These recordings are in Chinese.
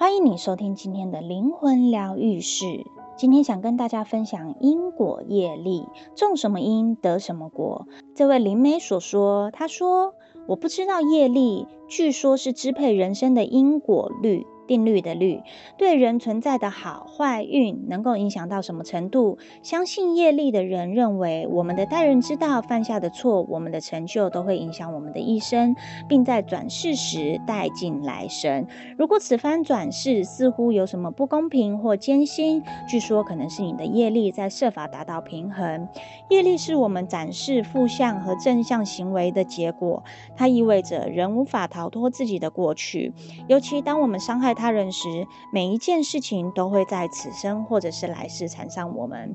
欢迎你收听今天的灵魂疗愈室。今天想跟大家分享因果业力，种什么因得什么果。这位灵媒所说，他说：“我不知道业力，据说是支配人生的因果律。”定律的律，对人存在的好坏运能够影响到什么程度？相信业力的人认为，我们的待人之道、犯下的错、我们的成就都会影响我们的一生，并在转世时带进来生。如果此番转世似乎有什么不公平或艰辛，据说可能是你的业力在设法达到平衡。业力是我们展示负向和正向行为的结果，它意味着人无法逃脱自己的过去，尤其当我们伤害他人时，每一件事情都会在此生或者是来世缠上我们。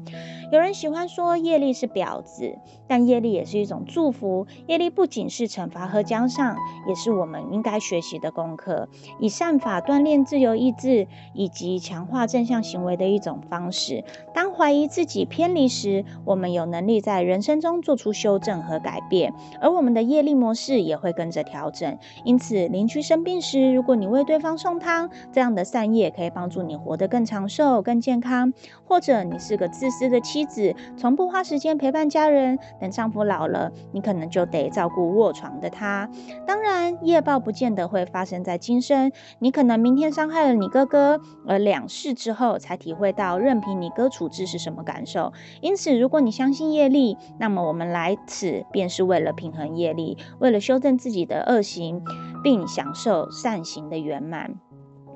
有人喜欢说业力是婊子，但业力也是一种祝福。业力不仅是惩罚和奖赏，也是我们应该学习的功课，以善法锻炼自由意志以及强化正向行为的一种方式。当怀疑自己偏离时，我们有能力在人生中做出修正和改变，而我们的业力模式也会跟着调整。因此，邻居生病时，如果你为对方送汤，这样的善业可以帮助你活得更长寿、更健康；或者你是个自私的妻子，从不花时间陪伴家人，等丈夫老了，你可能就得照顾卧床的他。当然，业报不见得会发生在今生，你可能明天伤害了你哥哥，而两世之后才体会到任凭你哥处置是什么感受。因此，如果你相信业力，那么我们来此便是为了平衡业力，为了修正自己的恶行，并享受善行的圆满。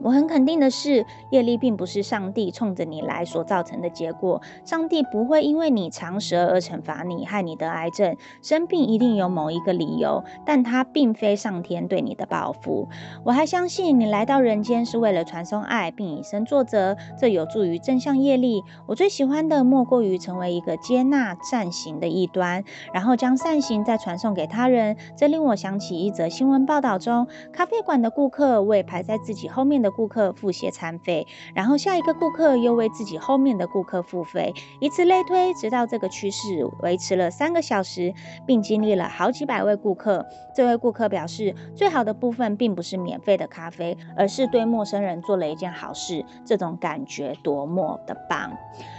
我很肯定的是，业力并不是上帝冲着你来所造成的结果。上帝不会因为你长舌而惩罚你，害你得癌症。生病一定有某一个理由，但它并非上天对你的报复。我还相信你来到人间是为了传送爱，并以身作则，这有助于正向业力。我最喜欢的莫过于成为一个接纳善行的异端，然后将善行再传送给他人。这令我想起一则新闻报道中，咖啡馆的顾客为排在自己后面的。顾客付些餐费，然后下一个顾客又为自己后面的顾客付费，以此类推，直到这个趋势维持了三个小时，并经历了好几百位顾客。这位顾客表示，最好的部分并不是免费的咖啡，而是对陌生人做了一件好事，这种感觉多么的棒！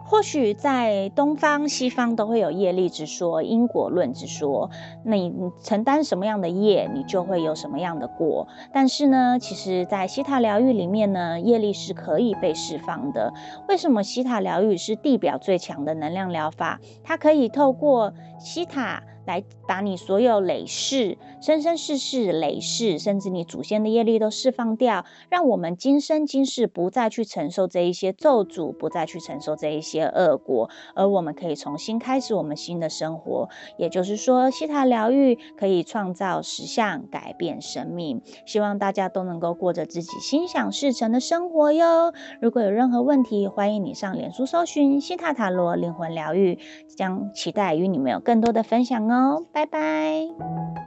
或许在东方、西方都会有业力之说、因果论之说。你承担什么样的业，你就会有什么样的果。但是呢，其实，在西塔疗愈里面呢，业力是可以被释放的。为什么西塔疗愈是地表最强的能量疗法？它可以透过西塔。来把你所有累世、生生世世累世，甚至你祖先的业力都释放掉，让我们今生今世不再去承受这一些咒诅，不再去承受这一些恶果，而我们可以重新开始我们新的生活。也就是说，希塔疗愈可以创造实相，改变生命。希望大家都能够过着自己心想事成的生活哟。如果有任何问题，欢迎你上脸书搜寻希塔塔罗灵魂疗愈，将期待与你们有更多的分享哦好。拜拜。